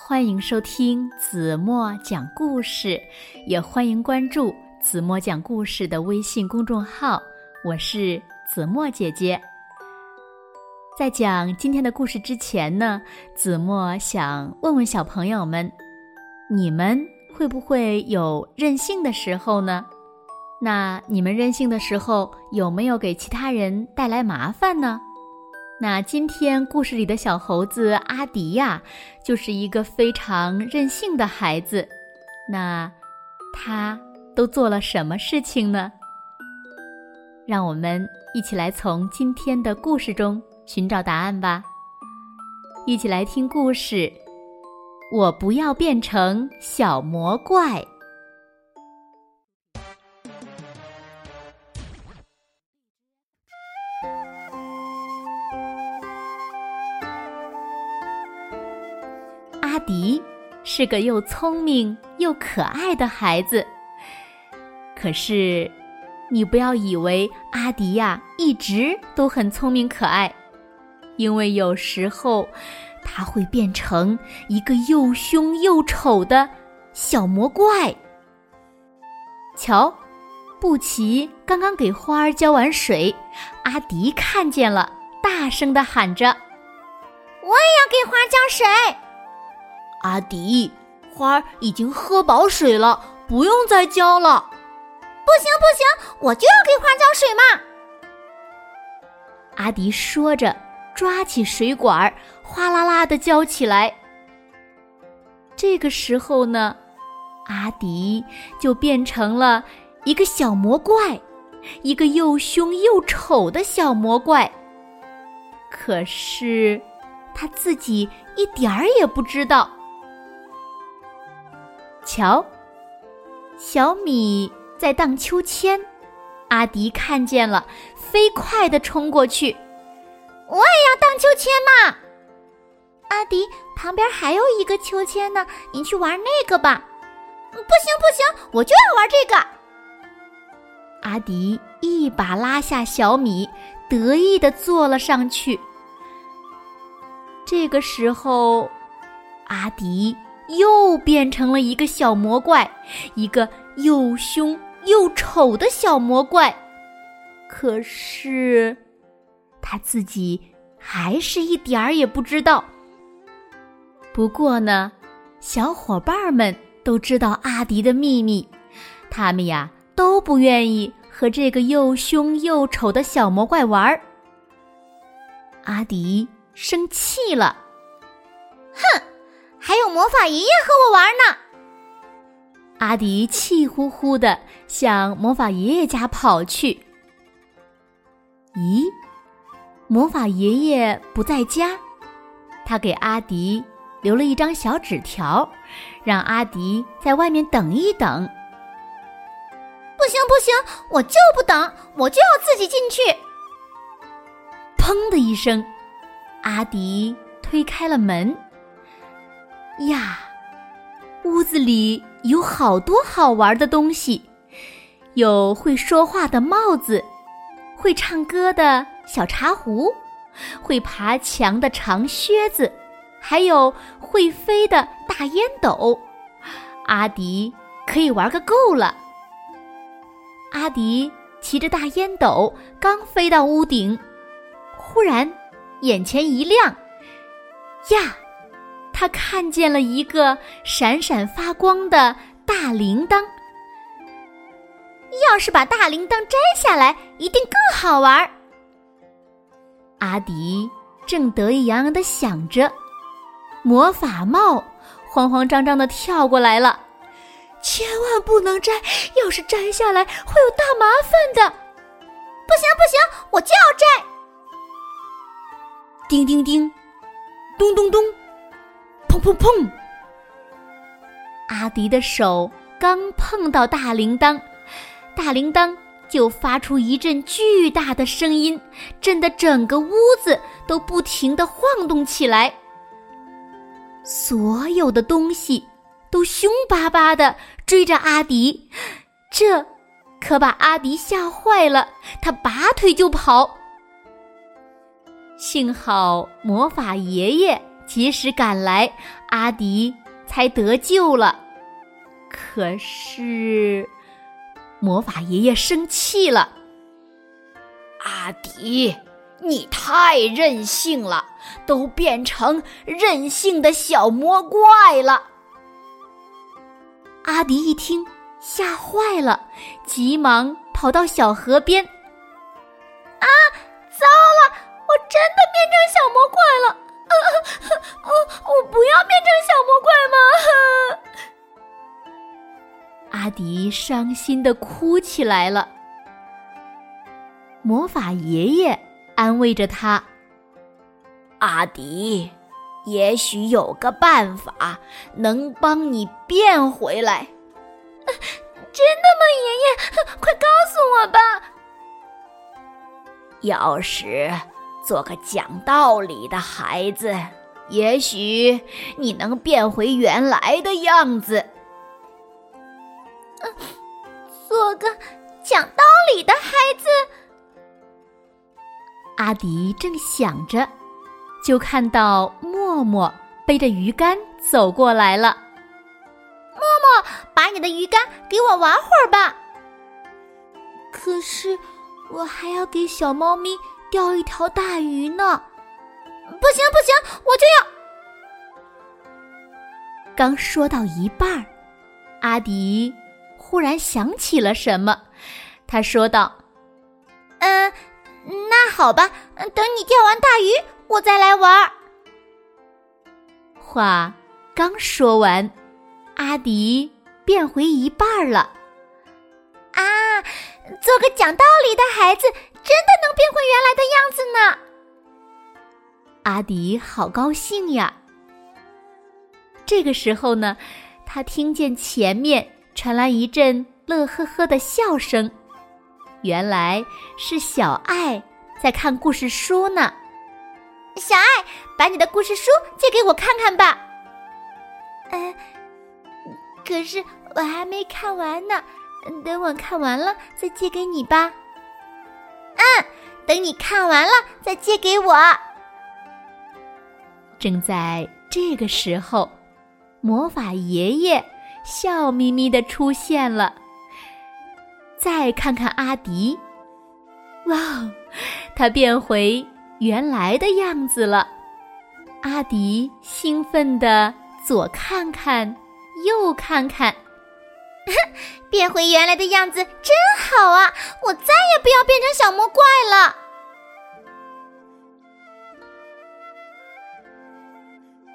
欢迎收听子墨讲故事，也欢迎关注子墨讲故事的微信公众号。我是子墨姐姐。在讲今天的故事之前呢，子墨想问问小朋友们：你们会不会有任性的时候呢？那你们任性的时候有没有给其他人带来麻烦呢？那今天故事里的小猴子阿迪呀，就是一个非常任性的孩子。那他都做了什么事情呢？让我们一起来从今天的故事中寻找答案吧。一起来听故事，我不要变成小魔怪。迪是个又聪明又可爱的孩子，可是，你不要以为阿迪呀一直都很聪明可爱，因为有时候他会变成一个又凶又丑的小魔怪。瞧，布奇刚刚给花儿浇完水，阿迪看见了，大声的喊着：“我也要给花浇水。”阿迪，花儿已经喝饱水了，不用再浇了。不行不行，我就要给花浇水嘛！阿迪说着，抓起水管，哗啦啦的浇起来。这个时候呢，阿迪就变成了一个小魔怪，一个又凶又丑的小魔怪。可是他自己一点儿也不知道。瞧，小米在荡秋千，阿迪看见了，飞快的冲过去。我也要荡秋千嘛！阿迪，旁边还有一个秋千呢，你去玩那个吧。不行不行，我就要玩这个。阿迪一把拉下小米，得意的坐了上去。这个时候，阿迪。又变成了一个小魔怪，一个又凶又丑的小魔怪。可是，他自己还是一点儿也不知道。不过呢，小伙伴们都知道阿迪的秘密，他们呀都不愿意和这个又凶又丑的小魔怪玩儿。阿迪生气了，哼！还有魔法爷爷和我玩呢。阿迪气呼呼的向魔法爷爷家跑去。咦，魔法爷爷不在家，他给阿迪留了一张小纸条，让阿迪在外面等一等。不行不行，我就不等，我就要自己进去。砰的一声，阿迪推开了门。呀，屋子里有好多好玩的东西，有会说话的帽子，会唱歌的小茶壶，会爬墙的长靴子，还有会飞的大烟斗。阿迪可以玩个够了。阿迪骑着大烟斗，刚飞到屋顶，忽然眼前一亮，呀！他看见了一个闪闪发光的大铃铛。要是把大铃铛摘下来，一定更好玩。阿迪正得意洋洋的想着，魔法帽慌慌张张的跳过来了，千万不能摘，要是摘下来会有大麻烦的。不行不行，我就要摘。叮叮叮，咚咚咚。砰砰！阿迪的手刚碰到大铃铛，大铃铛就发出一阵巨大的声音，震得整个屋子都不停地晃动起来。所有的东西都凶巴巴的追着阿迪，这可把阿迪吓坏了，他拔腿就跑。幸好魔法爷爷及时赶来，阿迪才得救了。可是，魔法爷爷生气了：“阿迪，你太任性了，都变成任性的小魔怪了。”阿迪一听，吓坏了，急忙跑到小河边。啊，糟了！我真的变成小魔怪了！我我不要变成小魔怪吗？阿迪伤心的哭起来了。魔法爷爷安慰着他：“阿迪，也许有个办法能帮你变回来。”真的吗，爷爷？快告诉我吧！要是……做个讲道理的孩子，也许你能变回原来的样子。做个讲道理的孩子。阿迪正想着，就看到默默背着鱼竿走过来了。默默，把你的鱼竿给我玩会儿吧。可是，我还要给小猫咪。钓一条大鱼呢？不行不行，我就要。刚说到一半儿，阿迪忽然想起了什么，他说道：“嗯，那好吧，等你钓完大鱼，我再来玩。”话刚说完，阿迪变回一半了。啊，做个讲道理的孩子。真的能变回原来的样子呢！阿迪好高兴呀。这个时候呢，他听见前面传来一阵乐呵呵的笑声，原来是小爱在看故事书呢。小爱，把你的故事书借给我看看吧。嗯，可是我还没看完呢，等我看完了再借给你吧。嗯，等你看完了再借给我。正在这个时候，魔法爷爷笑眯眯的出现了。再看看阿迪，哇，他变回原来的样子了。阿迪兴奋的左看看，右看看。变回原来的样子真好啊！我再也不要变成小魔怪了。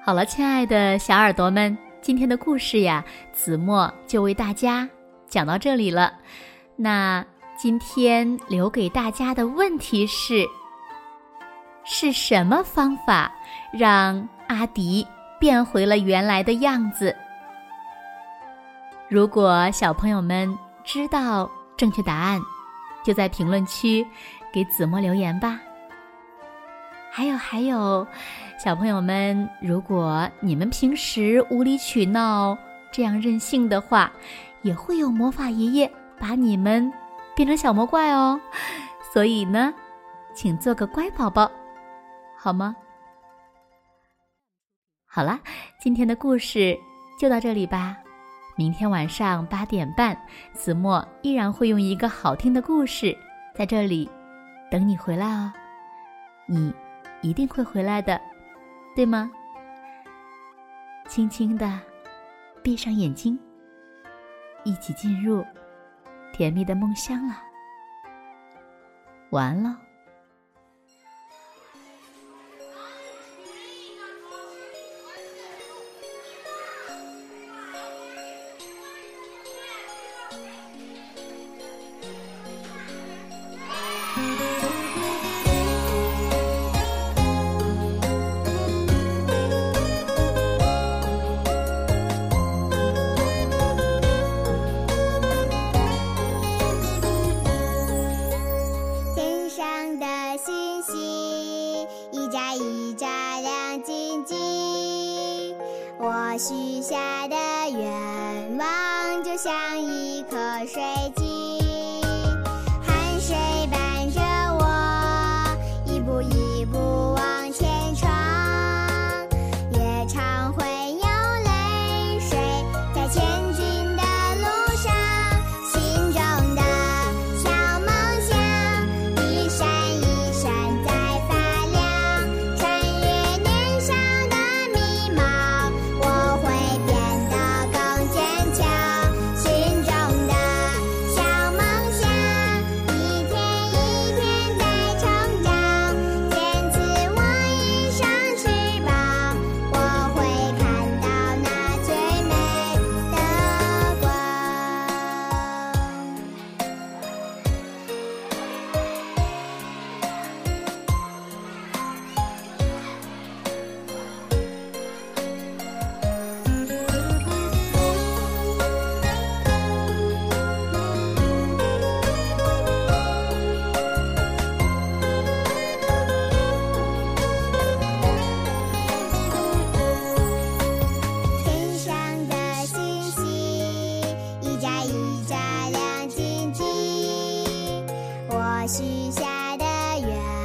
好了，亲爱的小耳朵们，今天的故事呀，子墨就为大家讲到这里了。那今天留给大家的问题是：是什么方法让阿迪变回了原来的样子？如果小朋友们知道正确答案，就在评论区给子墨留言吧。还有还有，小朋友们，如果你们平时无理取闹这样任性的话，也会有魔法爷爷把你们变成小魔怪哦。所以呢，请做个乖宝宝，好吗？好啦，今天的故事就到这里吧。明天晚上八点半，子墨依然会用一个好听的故事在这里等你回来哦。你一定会回来的，对吗？轻轻的闭上眼睛，一起进入甜蜜的梦乡了。晚安喽。许下的愿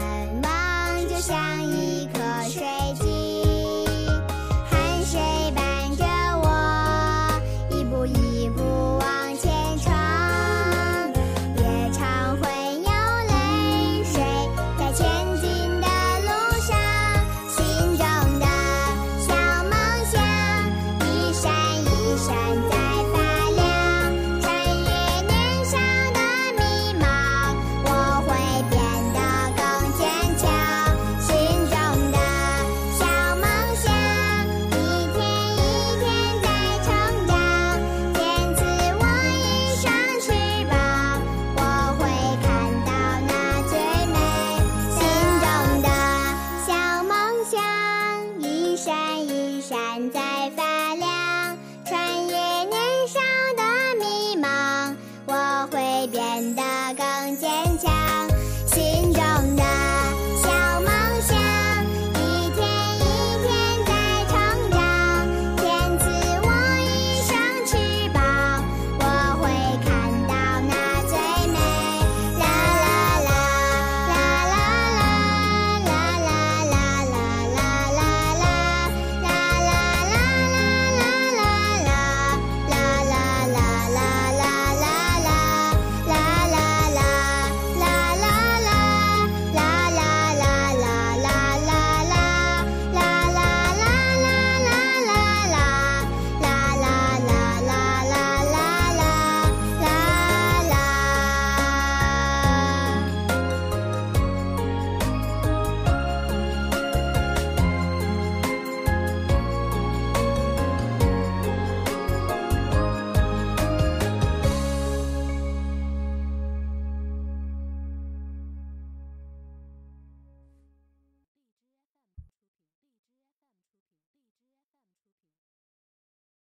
人家